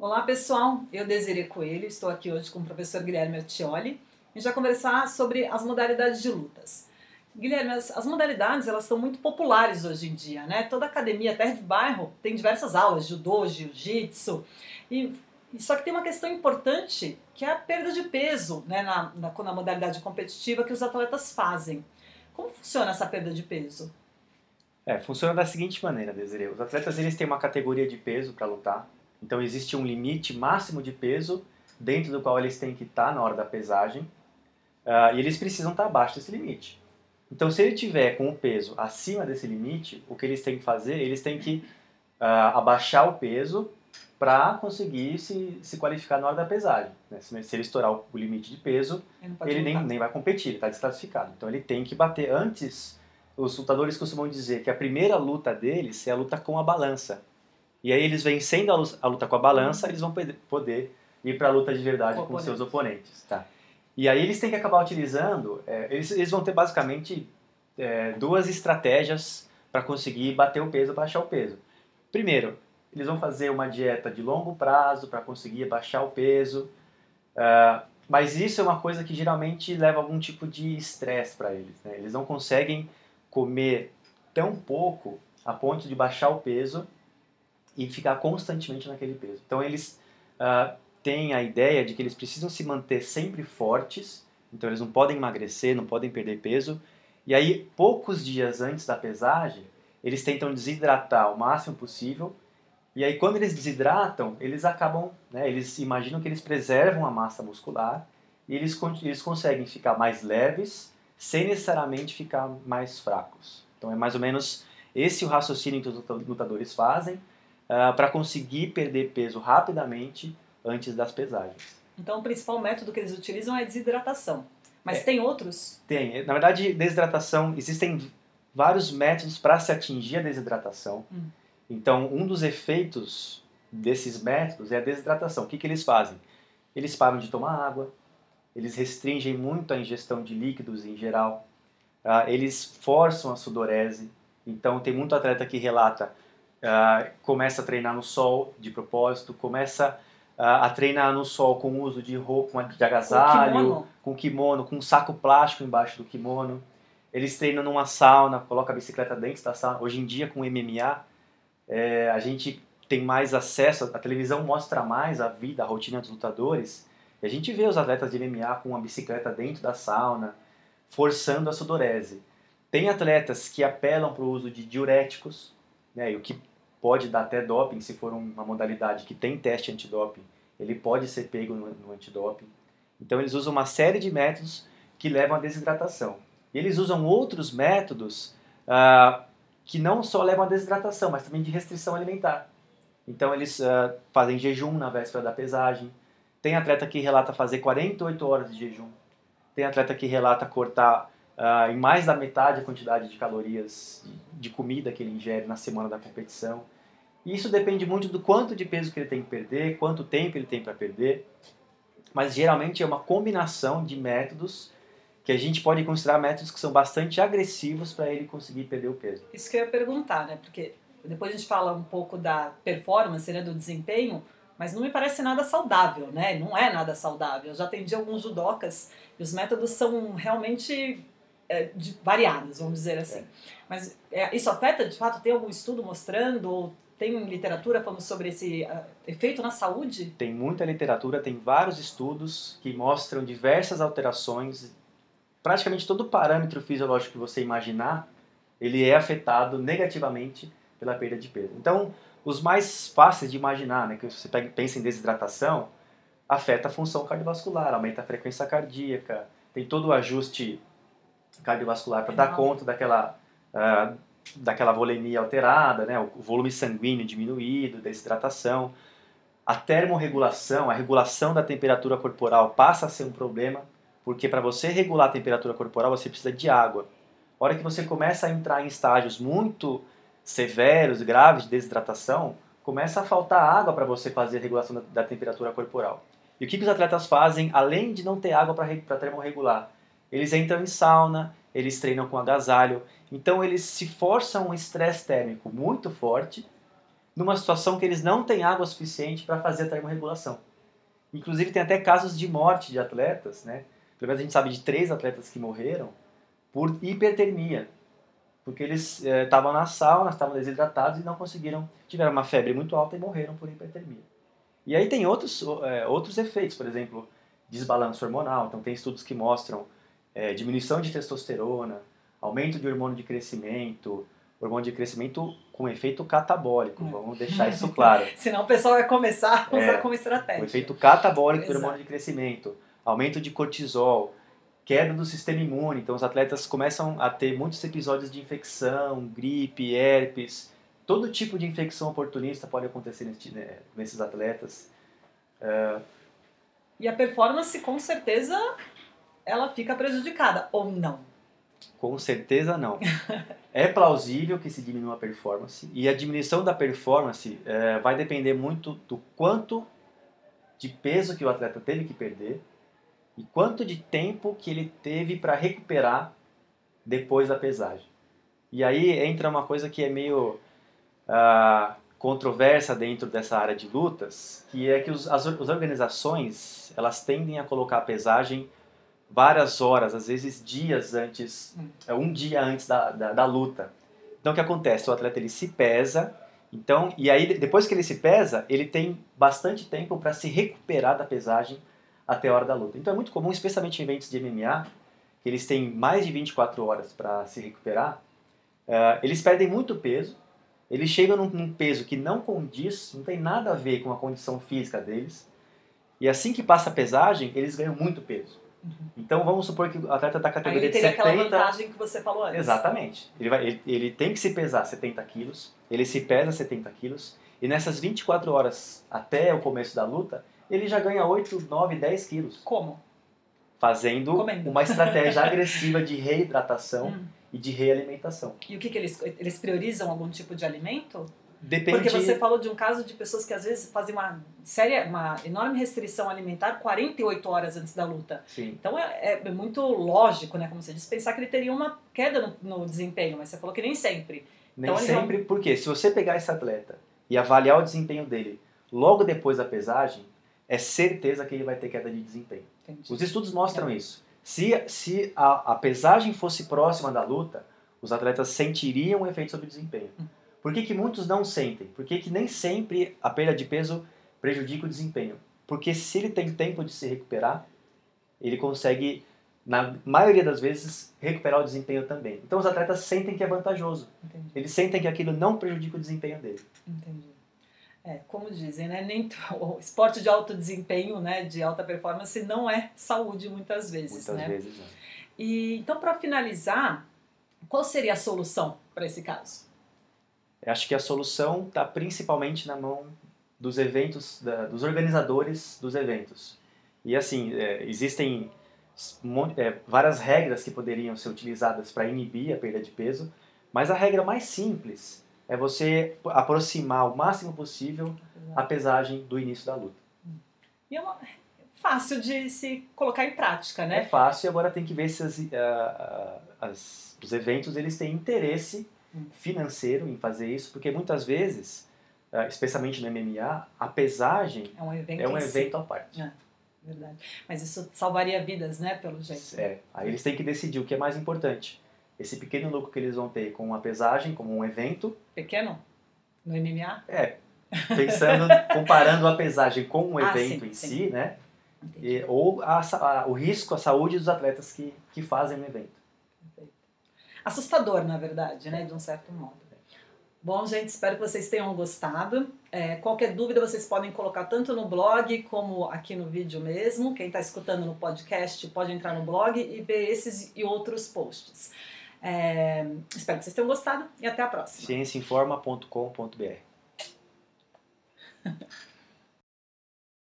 Olá pessoal, eu Desiree Coelho, estou aqui hoje com o professor Guilherme Ottioli e já conversar sobre as modalidades de lutas. Guilherme, as, as, modalidades elas estão muito populares hoje em dia, né? Toda academia, até de bairro, tem diversas aulas, judô, jiu-jitsu, e, e, só que tem uma questão importante que é a perda de peso, né, na, na, na modalidade competitiva que os atletas fazem. Como funciona essa perda de peso? É, funciona da seguinte maneira, Desiree. Os atletas eles têm uma categoria de peso para lutar, então existe um limite máximo de peso dentro do qual eles têm que estar na hora da pesagem uh, e eles precisam estar abaixo desse limite. Então, se ele tiver com o peso acima desse limite, o que eles têm que fazer? Eles têm que uh, abaixar o peso para conseguir se, se qualificar na hora da pesagem. Né? Se, se, ele estourar o, o limite de peso, ele, ele nem, nem vai competir, ele está desclassificado. Então, ele tem que bater antes. Os lutadores costumam dizer que a primeira luta deles é a luta com a balança. E aí eles vencendo a luta com a balança, eles vão poder ir para a luta de verdade com, com seus oponentes. Tá. E aí eles têm que acabar utilizando, é, eles, eles vão ter basicamente é, duas estratégias para conseguir bater o peso, baixar o peso. Primeiro, eles vão fazer uma dieta de longo prazo para conseguir baixar o peso, uh, mas isso é uma coisa que geralmente leva algum tipo de estresse para eles. Né? Eles não conseguem comer tão pouco a ponto de baixar o peso e ficar constantemente naquele peso. Então eles uh, têm a ideia de que eles precisam se manter sempre fortes, então eles não podem emagrecer, não podem perder peso. E aí, poucos dias antes da pesagem, eles tentam desidratar o máximo possível. E aí, quando eles desidratam, eles acabam, né, eles imaginam que eles preservam a massa muscular e eles, eles conseguem ficar mais leves sem necessariamente ficar mais fracos. Então, é mais ou menos esse o raciocínio que os lutadores fazem uh, ah, para conseguir perder peso rapidamente antes das pesagens. Então, o principal método que eles utilizam é a desidratação. Mas é, tem outros? Tem. Na verdade, desidratação, existem vários métodos para se atingir a desidratação. Hum. Então, um dos efeitos desses métodos é a desidratação. O que, que eles fazem? Eles param de tomar água, eles restringem muito a ingestão de líquidos em geral, uh, eles forçam a sudorese. Então, tem muito atleta que relata uh, começa a treinar no sol de propósito, começa uh, a treinar no sol com uso de roupa de agasalho, com kimono. com kimono, com um saco plástico embaixo do kimono. Eles treinam numa sauna, coloca a bicicleta dentro da sauna. Hoje em dia, com MMA, é, a gente tem mais acesso, a televisão mostra mais a vida, a rotina dos lutadores. E a gente vê os atletas de MMA com uma bicicleta dentro da sauna, forçando a sudorese. Tem atletas que apelam para o uso de diuréticos, né, e o que pode dar até doping, se for uma modalidade que tem teste antidoping, ele pode ser pego no, no antidoping. Então eles usam uma série de métodos que levam à desidratação. E eles usam outros métodos uh, que não só levam à desidratação, mas também de restrição alimentar. Então eles uh, fazem jejum na véspera da pesagem. Tem atleta que relata fazer 48 horas de jejum. Tem atleta que relata cortar uh, em mais da metade a quantidade de calorias de comida que ele ingere na semana da competição. E isso depende muito do quanto de peso que ele tem que perder, quanto tempo ele tem para perder. Mas geralmente é uma combinação de métodos que a gente pode considerar métodos que são bastante agressivos para ele conseguir perder o peso. Isso que eu ia perguntar, né? Porque depois a gente fala um pouco da performance, né, do desempenho, mas não me parece nada saudável, né? Não é nada saudável. Eu já atendi alguns judocas e os métodos são realmente é, de, variadas, vamos dizer assim. É. Mas é, isso afeta, de fato, tem algum estudo mostrando, ou tem literatura falando sobre esse uh, efeito na saúde? Tem muita literatura, tem vários estudos que mostram diversas alterações. Praticamente todo parâmetro fisiológico que você imaginar, ele é afetado negativamente pela perda de peso. Então, os mais fáceis de imaginar, né, que você pensa em desidratação, afeta a função cardiovascular, aumenta a frequência cardíaca, tem todo o ajuste cardiovascular para dar conta daquela, uh, daquela volemia alterada, né, o volume sanguíneo diminuído, desidratação. A termorregulação, a regulação da temperatura corporal passa a ser um problema, porque para você regular a temperatura corporal você precisa de água. A hora que você começa a entrar em estágios muito severos, graves de desidratação, começa a faltar água para você fazer a regulação da, da, temperatura corporal. E o que, que os atletas fazem, além de não ter água para termorregular? Eles entram em sauna, eles treinam com agasalho, então eles se forçam um estresse térmico muito forte, numa situação que eles não têm água suficiente para fazer a termorregulação. Inclusive tem até casos de morte de atletas, né? Pelo menos a gente sabe de três atletas que morreram por hipertermia, porque eles estavam é, na sauna, estavam desidratados e não conseguiram, tiveram uma febre muito alta e morreram por hipertermia. E aí tem outros, é, outros efeitos, por exemplo, desbalanço hormonal. Então tem estudos que mostram é, diminuição de testosterona, aumento de hormônio de crescimento, hormônio de crescimento com efeito catabólico. Hum. Vamos deixar isso claro. Senão o pessoal vai começar a usar é, como estratégia. O efeito catabólico do hormônio de crescimento, aumento de cortisol, queda do sistema imune. Então, os atletas começam a ter muitos episódios de infecção, gripe, herpes. Todo tipo de infecção oportunista pode acontecer né, nesses atletas. Uh, e a performance, com certeza, ela fica prejudicada, ou não? Com certeza não. é plausível que se diminua a performance, e a diminuição da performance é, vai depender muito do quanto de peso que o atleta teve que perder e quanto de tempo que ele teve para recuperar depois da pesagem. E aí entra uma coisa que é meio uh, controversa dentro dessa área de lutas, que é que os, as, as organizações elas tendem a colocar a pesagem várias horas, às vezes dias antes, é um dia antes da, da, da, luta. Então o que acontece? O atleta ele se pesa, então e aí depois que ele se pesa, ele tem bastante tempo para se recuperar da pesagem até a hora da luta. Então é muito comum, especialmente em eventos de MMA, que eles têm mais de 24 horas para se recuperar, uh, eles perdem muito peso, eles chegam num, num, peso que não condiz, não tem nada a ver com a condição física deles, e assim que passa a pesagem, eles ganham muito peso. Uhum. Então vamos supor que o atleta está categoria Aí ele de 70... aquela vantagem que você falou antes. Exatamente. Ele, vai, ele, ele tem que se pesar 70 quilos, ele se pesa 70 quilos, e nessas 24 horas até o começo da luta, ele já ganha 8, 9, 10 quilos. Como? Fazendo Comendo. uma estratégia agressiva de reidratação hum. e de realimentação. E o que, que eles, eles priorizam algum tipo de alimento? Depende... Porque você falou de um caso de pessoas que às vezes fazem uma séria, uma enorme restrição alimentar 48 horas antes da luta. Sim. Então é, é muito lógico, né, como você disse, pensar que ele teria uma queda no, no desempenho, mas você falou que nem sempre. Nem então, sempre, porque se você pegar esse atleta e avaliar o desempenho dele logo depois da pesagem, é certeza que ele vai ter queda de desempenho. Entendi. Os estudos mostram isso. Se, se a, a, pesagem fosse próxima da luta, os atletas sentiriam o efeito sobre o desempenho. Hum. Por que, que muitos não sentem? Por que, que nem sempre a perda de peso prejudica o desempenho? Porque se ele tem tempo de se recuperar, ele consegue, na maioria das vezes, recuperar o desempenho também. Então os atletas sentem que é vantajoso. Entendi. Eles sentem que aquilo não prejudica o desempenho dele. Entendi. É, como dizem, né? Nem o esporte de alto desempenho, né, de alta performance, não é saúde muitas vezes, muitas né? vezes, não. E então, para finalizar, qual seria a solução para esse caso? Eu acho que a solução está principalmente na mão dos eventos, da, dos organizadores dos eventos. E assim, é, existem é, várias regras que poderiam ser utilizadas para inibir a perda de peso, mas a regra mais simples é você aproximar o máximo possível a pesagem do início da luta. E é uma, fácil de se colocar em prática, né? É fácil, agora tem que ver se as, uh, as, os eventos eles têm interesse. Financeiro em fazer isso, porque muitas vezes, uh, especialmente no MMA, a pesagem é um evento, é um evento si. à parte. É, verdade. Mas isso salvaria vidas, né, pelo jeito. É, aí eles têm que decidir o que é mais importante esse pequeno lucro que eles vão ter com a pesagem, como um evento. Pequeno? No MMA? É, pensando, comparando a pesagem com um ah, evento sim, em sim. si, né? E, ou a, a, o risco, a saúde dos atletas que, que fazem o evento. Assustador, na verdade, né? De um certo modo. Bom, gente, espero que vocês tenham gostado. É, qualquer dúvida vocês podem colocar tanto no blog como aqui no vídeo mesmo. Quem está escutando no podcast pode entrar no blog e ver esses e outros posts. É, espero que vocês tenham gostado e até a próxima. Cienciainforma.com.br